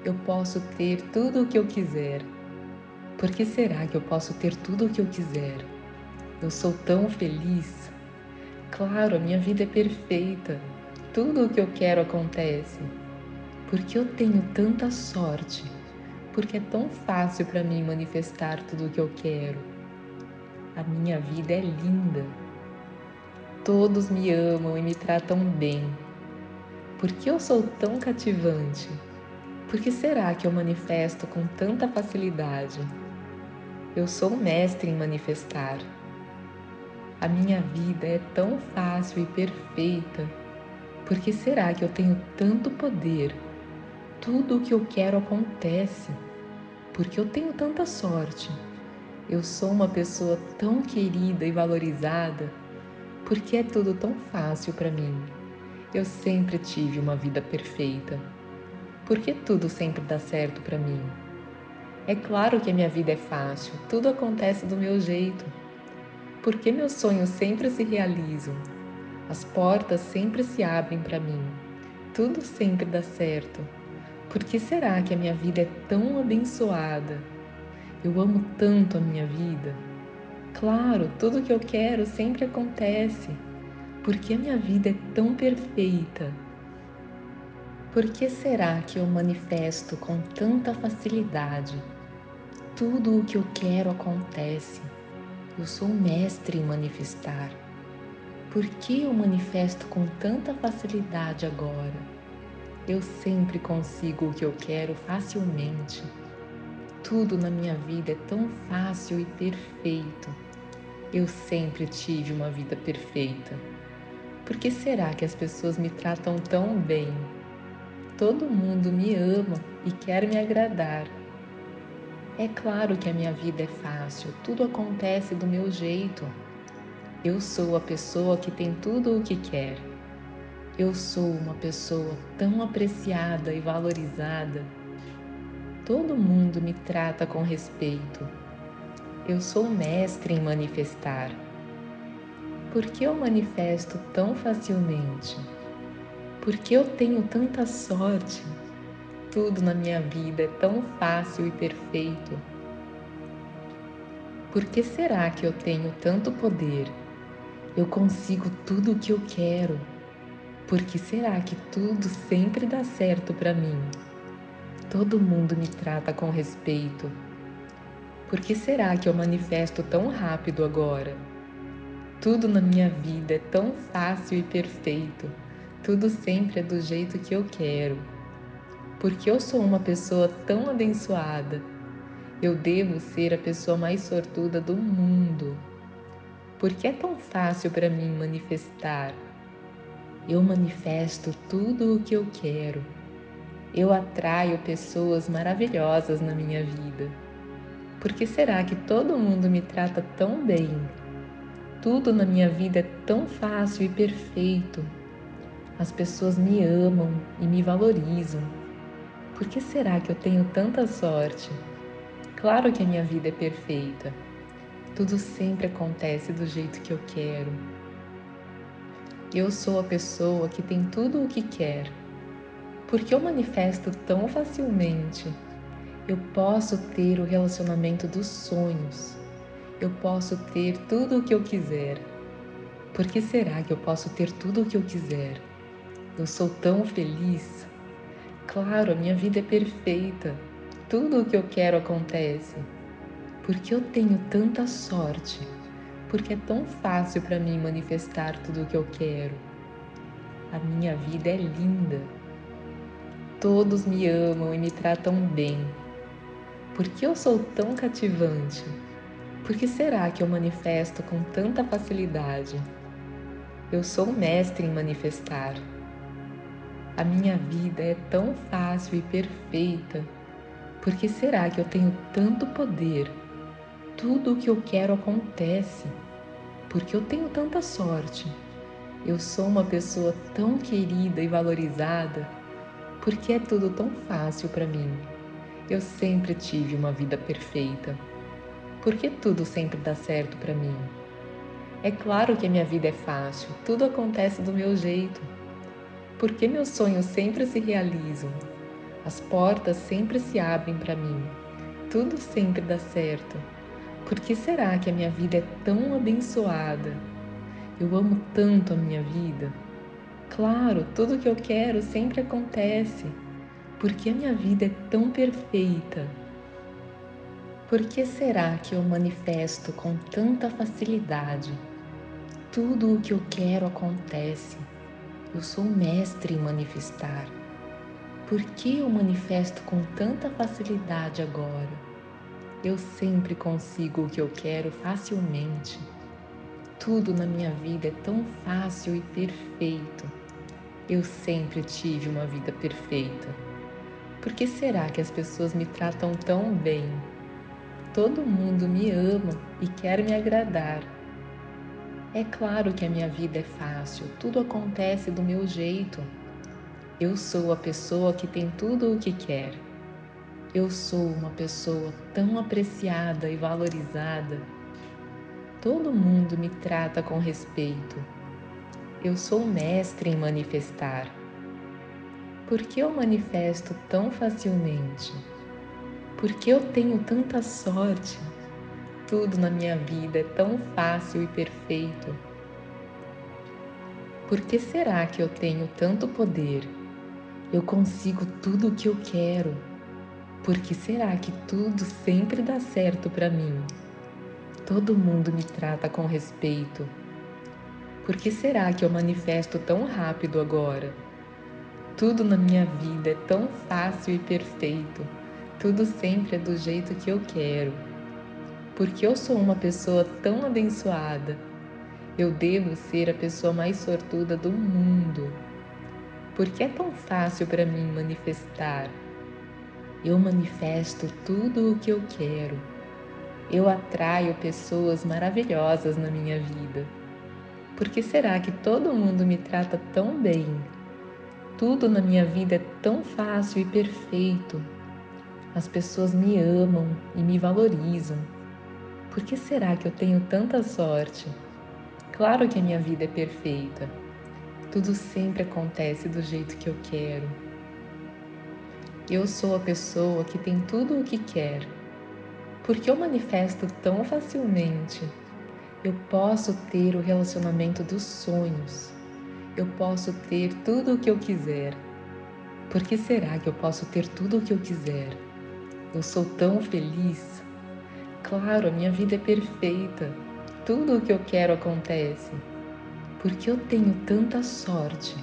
eu posso ter tudo o que eu quiser. Por que será que eu posso ter tudo o que eu quiser? Eu sou tão feliz. Claro, a minha vida é perfeita. Tudo o que eu quero acontece. Porque eu tenho tanta sorte. Porque é tão fácil para mim manifestar tudo o que eu quero. A minha vida é linda. Todos me amam e me tratam bem. Por que eu sou tão cativante? Por que será que eu manifesto com tanta facilidade? Eu sou mestre em manifestar. A minha vida é tão fácil e perfeita. Por que será que eu tenho tanto poder? Tudo o que eu quero acontece. Porque eu tenho tanta sorte. Eu sou uma pessoa tão querida e valorizada. Porque é tudo tão fácil para mim. Eu sempre tive uma vida perfeita. Por que tudo sempre dá certo para mim? É claro que a minha vida é fácil, tudo acontece do meu jeito. Por que meus sonhos sempre se realizam? As portas sempre se abrem para mim. Tudo sempre dá certo. Por que será que a minha vida é tão abençoada? Eu amo tanto a minha vida. Claro, tudo que eu quero sempre acontece. Por que a minha vida é tão perfeita? Por que será que eu manifesto com tanta facilidade? Tudo o que eu quero acontece. Eu sou mestre em manifestar. Por que eu manifesto com tanta facilidade agora? Eu sempre consigo o que eu quero facilmente. Tudo na minha vida é tão fácil e perfeito. Eu sempre tive uma vida perfeita. Por que será que as pessoas me tratam tão bem? Todo mundo me ama e quer me agradar. É claro que a minha vida é fácil, tudo acontece do meu jeito. Eu sou a pessoa que tem tudo o que quer. Eu sou uma pessoa tão apreciada e valorizada. Todo mundo me trata com respeito. Eu sou mestre em manifestar. Por que eu manifesto tão facilmente? porque eu tenho tanta sorte. Tudo na minha vida é tão fácil e perfeito. Por que será que eu tenho tanto poder? Eu consigo tudo o que eu quero. Por que será que tudo sempre dá certo para mim? Todo mundo me trata com respeito. Por que será que eu manifesto tão rápido agora? Tudo na minha vida é tão fácil e perfeito. Tudo sempre é do jeito que eu quero. Porque eu sou uma pessoa tão abençoada. Eu devo ser a pessoa mais sortuda do mundo. Porque é tão fácil para mim manifestar. Eu manifesto tudo o que eu quero. Eu atraio pessoas maravilhosas na minha vida. Por que será que todo mundo me trata tão bem? Tudo na minha vida é tão fácil e perfeito. As pessoas me amam e me valorizam. Por que será que eu tenho tanta sorte? Claro que a minha vida é perfeita. Tudo sempre acontece do jeito que eu quero. Eu sou a pessoa que tem tudo o que quer. Porque eu manifesto tão facilmente. Eu posso ter o relacionamento dos sonhos. Eu posso ter tudo o que eu quiser. Por que será que eu posso ter tudo o que eu quiser? Eu sou tão feliz. Claro, a minha vida é perfeita. Tudo o que eu quero acontece. Porque eu tenho tanta sorte. Porque é tão fácil para mim manifestar tudo o que eu quero. A minha vida é linda. Todos me amam e me tratam bem. Por que eu sou tão cativante? Por que será que eu manifesto com tanta facilidade? Eu sou mestre em manifestar. A minha vida é tão fácil e perfeita. Por que será que eu tenho tanto poder? Tudo o que eu quero acontece. Porque eu tenho tanta sorte. Eu sou uma pessoa tão querida e valorizada. Porque é tudo tão fácil para mim. Eu sempre tive uma vida perfeita. Porque tudo sempre dá certo para mim. É claro que a minha vida é fácil, tudo acontece do meu jeito. Por que meus sonhos sempre se realizam? As portas sempre se abrem para mim. Tudo sempre dá certo. Por que será que a minha vida é tão abençoada? Eu amo tanto a minha vida. Claro, tudo que eu quero sempre acontece. Por que a minha vida é tão perfeita? Por que será que eu manifesto com tanta facilidade? Tudo o que eu quero acontece. Eu sou mestre em manifestar. Por que eu manifesto com tanta facilidade agora? Eu sempre consigo o que eu quero facilmente. Tudo na minha vida é tão fácil e perfeito. Eu sempre tive uma vida perfeita. Por que será que as pessoas me tratam tão bem? Todo mundo me ama e quer me agradar. É claro que a minha vida é fácil, tudo acontece do meu jeito. Eu sou a pessoa que tem tudo o que quer. Eu sou uma pessoa tão apreciada e valorizada. Todo mundo me trata com respeito. Eu sou mestre em manifestar. Por que eu manifesto tão facilmente? Por que eu tenho tanta sorte? Tudo na minha vida é tão fácil e perfeito. Por que será que eu tenho tanto poder? Eu consigo tudo o que eu quero. Por que será que tudo sempre dá certo para mim? Todo mundo me trata com respeito. Por que será que eu manifesto tão rápido agora? Tudo na minha vida é tão fácil e perfeito. Tudo sempre é do jeito que eu quero porque eu sou uma pessoa tão abençoada. Eu devo ser a pessoa mais sortuda do mundo. Porque é tão fácil para mim manifestar. Eu manifesto tudo o que eu quero. Eu atraio pessoas maravilhosas na minha vida. Por que será que todo mundo me trata tão bem? Tudo na minha vida é tão fácil e perfeito. As pessoas me amam e me valorizam. Por que será que eu tenho tanta sorte? Claro que a minha vida é perfeita. Tudo sempre acontece do jeito que eu quero. Eu sou a pessoa que tem tudo o que quer. Porque eu manifesto tão facilmente. Eu posso ter o relacionamento dos sonhos. Eu posso ter tudo o que eu quiser. Por que será que eu posso ter tudo o que eu quiser? Eu sou tão feliz. Claro, a minha vida é perfeita. Tudo o que eu quero acontece. Porque eu tenho tanta sorte.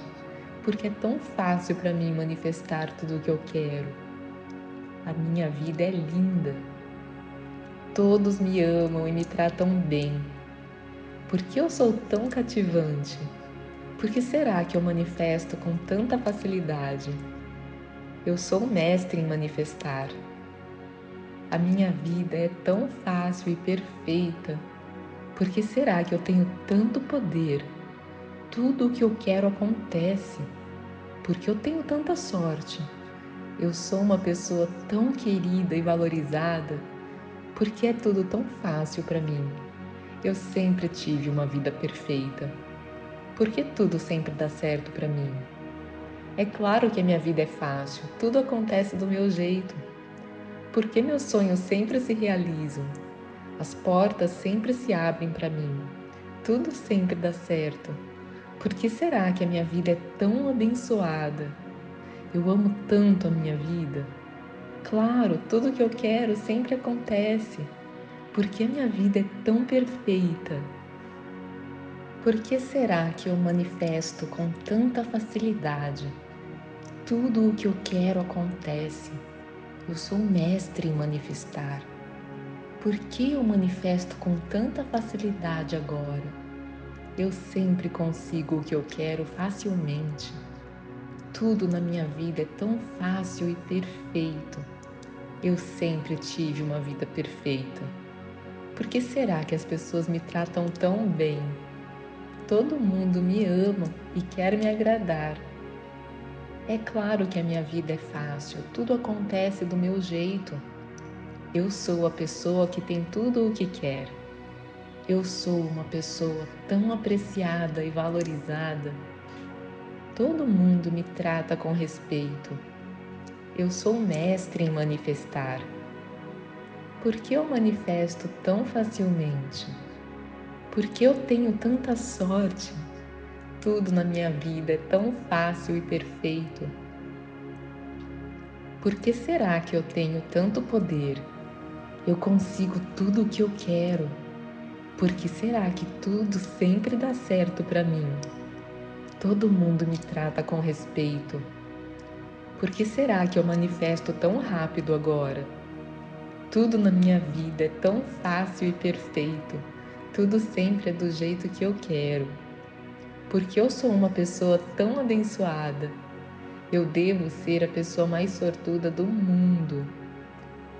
Porque é tão fácil para mim manifestar tudo o que eu quero. A minha vida é linda. Todos me amam e me tratam bem. Por que eu sou tão cativante? Por que será que eu manifesto com tanta facilidade? Eu sou mestre em manifestar. A minha vida é tão fácil e perfeita. Por que será que eu tenho tanto poder? Tudo o que eu quero acontece. Porque eu tenho tanta sorte. Eu sou uma pessoa tão querida e valorizada. Porque é tudo tão fácil para mim. Eu sempre tive uma vida perfeita. Porque tudo sempre dá certo para mim. É claro que a minha vida é fácil, tudo acontece do meu jeito. Por que meus sonhos sempre se realizam? As portas sempre se abrem para mim. Tudo sempre dá certo. Por que será que a minha vida é tão abençoada? Eu amo tanto a minha vida. Claro, tudo que eu quero sempre acontece. Por que a minha vida é tão perfeita? Por que será que eu manifesto com tanta facilidade? Tudo o que eu quero acontece. Eu sou mestre em manifestar. Por que eu manifesto com tanta facilidade agora? Eu sempre consigo o que eu quero facilmente. Tudo na minha vida é tão fácil e perfeito. Eu sempre tive uma vida perfeita. Por que será que as pessoas me tratam tão bem? Todo mundo me ama e quer me agradar. É claro que a minha vida é fácil, tudo acontece do meu jeito. Eu sou a pessoa que tem tudo o que quer. Eu sou uma pessoa tão apreciada e valorizada. Todo mundo me trata com respeito. Eu sou mestre em manifestar. Por que eu manifesto tão facilmente? Por que eu tenho tanta sorte? Tudo na minha vida é tão fácil e perfeito. Por que será que eu tenho tanto poder? Eu consigo tudo o que eu quero. Por que será que tudo sempre dá certo para mim? Todo mundo me trata com respeito. Por que será que eu manifesto tão rápido agora? Tudo na minha vida é tão fácil e perfeito. Tudo sempre é do jeito que eu quero. Porque eu sou uma pessoa tão abençoada. Eu devo ser a pessoa mais sortuda do mundo.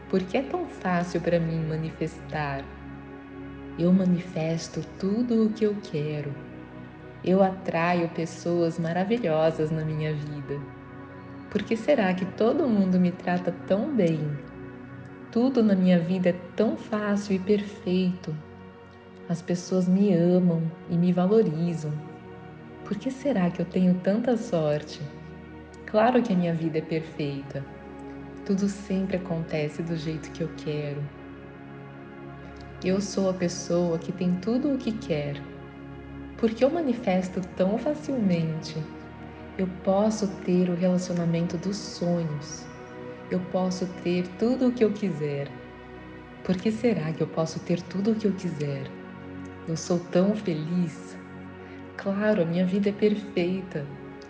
Porque é tão fácil para mim manifestar eu manifesto tudo o que eu quero. Eu atraio pessoas maravilhosas na minha vida. Por que será que todo mundo me trata tão bem? Tudo na minha vida é tão fácil e perfeito. As pessoas me amam e me valorizam. Por que será que eu tenho tanta sorte? Claro que a minha vida é perfeita. Tudo sempre acontece do jeito que eu quero. Eu sou a pessoa que tem tudo o que quer. Porque eu manifesto tão facilmente. Eu posso ter o relacionamento dos sonhos. Eu posso ter tudo o que eu quiser. Por que será que eu posso ter tudo o que eu quiser? Eu sou tão feliz. Claro, a minha vida é perfeita.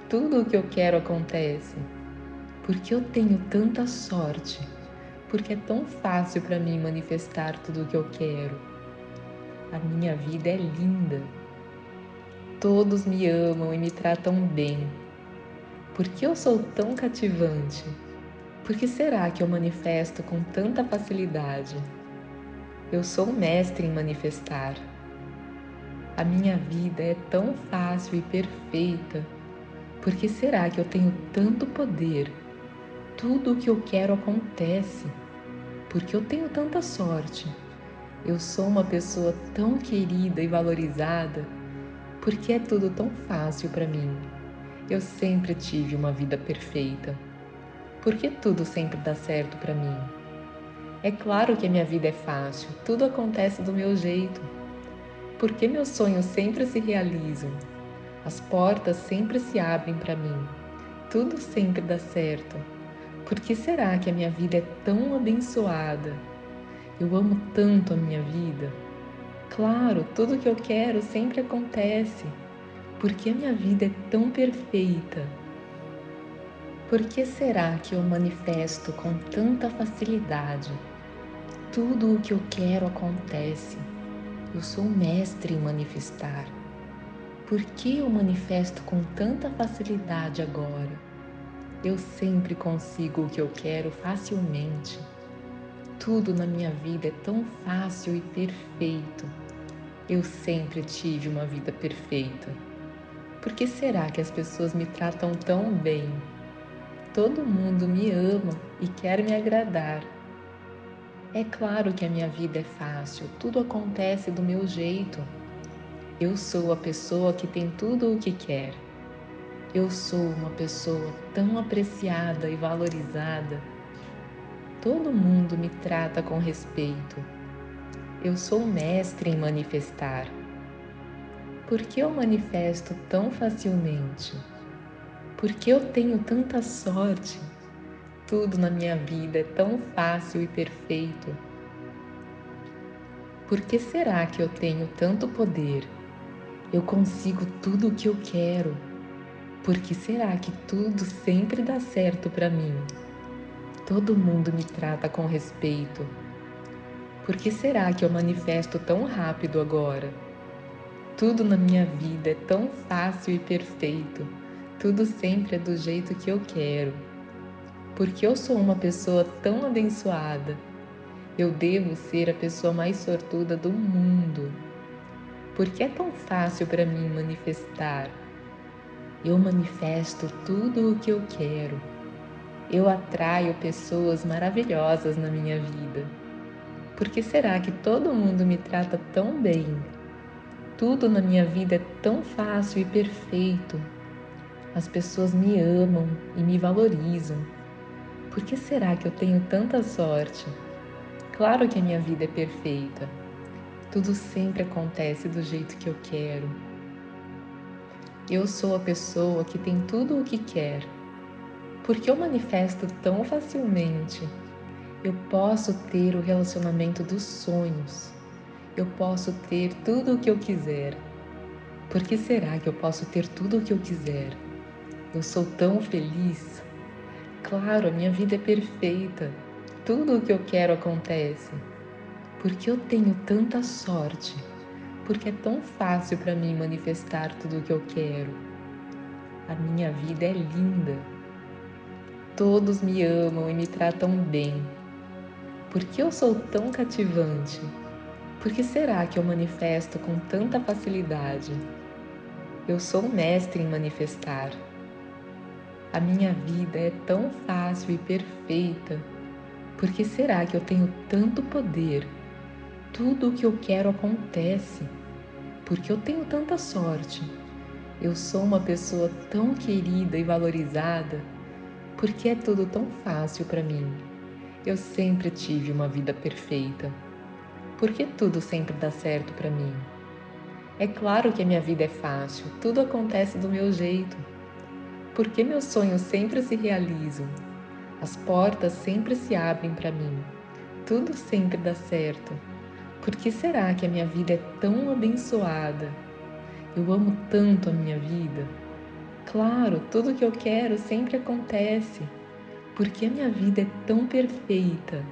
Tudo o que eu quero acontece. Porque eu tenho tanta sorte porque é tão fácil para mim manifestar tudo o que eu quero. A minha vida é linda. Todos me amam e me tratam bem. Por que eu sou tão cativante? Por que será que eu manifesto com tanta facilidade? Eu sou mestre em manifestar. A minha vida é tão fácil e perfeita. Por que será que eu tenho tanto poder? Tudo o que eu quero acontece, porque eu tenho tanta sorte. Eu sou uma pessoa tão querida e valorizada, porque é tudo tão fácil para mim. Eu sempre tive uma vida perfeita. Porque tudo sempre dá certo para mim. É claro que a minha vida é fácil, tudo acontece do meu jeito. Porque meus sonhos sempre se realizam. As portas sempre se abrem para mim. Tudo sempre dá certo por que será que a minha vida é tão abençoada? Eu amo tanto a minha vida. Claro, tudo que eu quero sempre acontece. Porque a minha vida é tão perfeita? Por que será que eu manifesto com tanta facilidade? Tudo o que eu quero acontece. Eu sou mestre em manifestar. Por que eu manifesto com tanta facilidade agora? Eu sempre consigo o que eu quero facilmente. Tudo na minha vida é tão fácil e perfeito. Eu sempre tive uma vida perfeita. Por que será que as pessoas me tratam tão bem? Todo mundo me ama e quer me agradar. É claro que a minha vida é fácil, tudo acontece do meu jeito. Eu sou a pessoa que tem tudo o que quer. Eu sou uma pessoa tão apreciada e valorizada. Todo mundo me trata com respeito. Eu sou mestre em manifestar. Por que eu manifesto tão facilmente? Por que eu tenho tanta sorte? Tudo na minha vida é tão fácil e perfeito. Por que será que eu tenho tanto poder? Eu consigo tudo o que eu quero. Por que será que tudo sempre dá certo para mim? Todo mundo me trata com respeito. Por que será que eu manifesto tão rápido agora? Tudo na minha vida é tão fácil e perfeito. Tudo sempre é do jeito que eu quero. Porque eu sou uma pessoa tão abençoada. Eu devo ser a pessoa mais sortuda do mundo. Porque é tão fácil para mim manifestar eu manifesto tudo o que eu quero. Eu atraio pessoas maravilhosas na minha vida. Por que será que todo mundo me trata tão bem? Tudo na minha vida é tão fácil e perfeito. As pessoas me amam e me valorizam. Por que será que eu tenho tanta sorte? Claro que a minha vida é perfeita. Tudo sempre acontece do jeito que eu quero. Eu sou a pessoa que tem tudo o que quer. Porque eu manifesto tão facilmente. Eu posso ter o relacionamento dos sonhos. eu posso ter tudo o que eu quiser. Por que será que eu posso ter tudo o que eu quiser? Eu sou tão feliz. Claro, a minha vida é perfeita. Tudo o que eu quero acontece. Porque eu tenho tanta sorte. Porque é tão fácil para mim manifestar tudo o que eu quero. A minha vida é linda. Todos me amam e me tratam bem. Por que eu sou tão cativante? Por que será que eu manifesto com tanta facilidade? Eu sou mestre em manifestar. A minha vida é tão fácil e perfeita. Por que será que eu tenho tanto poder? Tudo o que eu quero acontece. Porque eu tenho tanta sorte. Eu sou uma pessoa tão querida e valorizada. Porque é tudo tão fácil para mim. Eu sempre tive uma vida perfeita. Porque tudo sempre dá certo para mim. É claro que a minha vida é fácil, tudo acontece do meu jeito. Porque meus sonhos sempre se realizam, as portas sempre se abrem para mim, tudo sempre dá certo. Por que será que a minha vida é tão abençoada? Eu amo tanto a minha vida. Claro, tudo que eu quero sempre acontece. Porque a minha vida é tão perfeita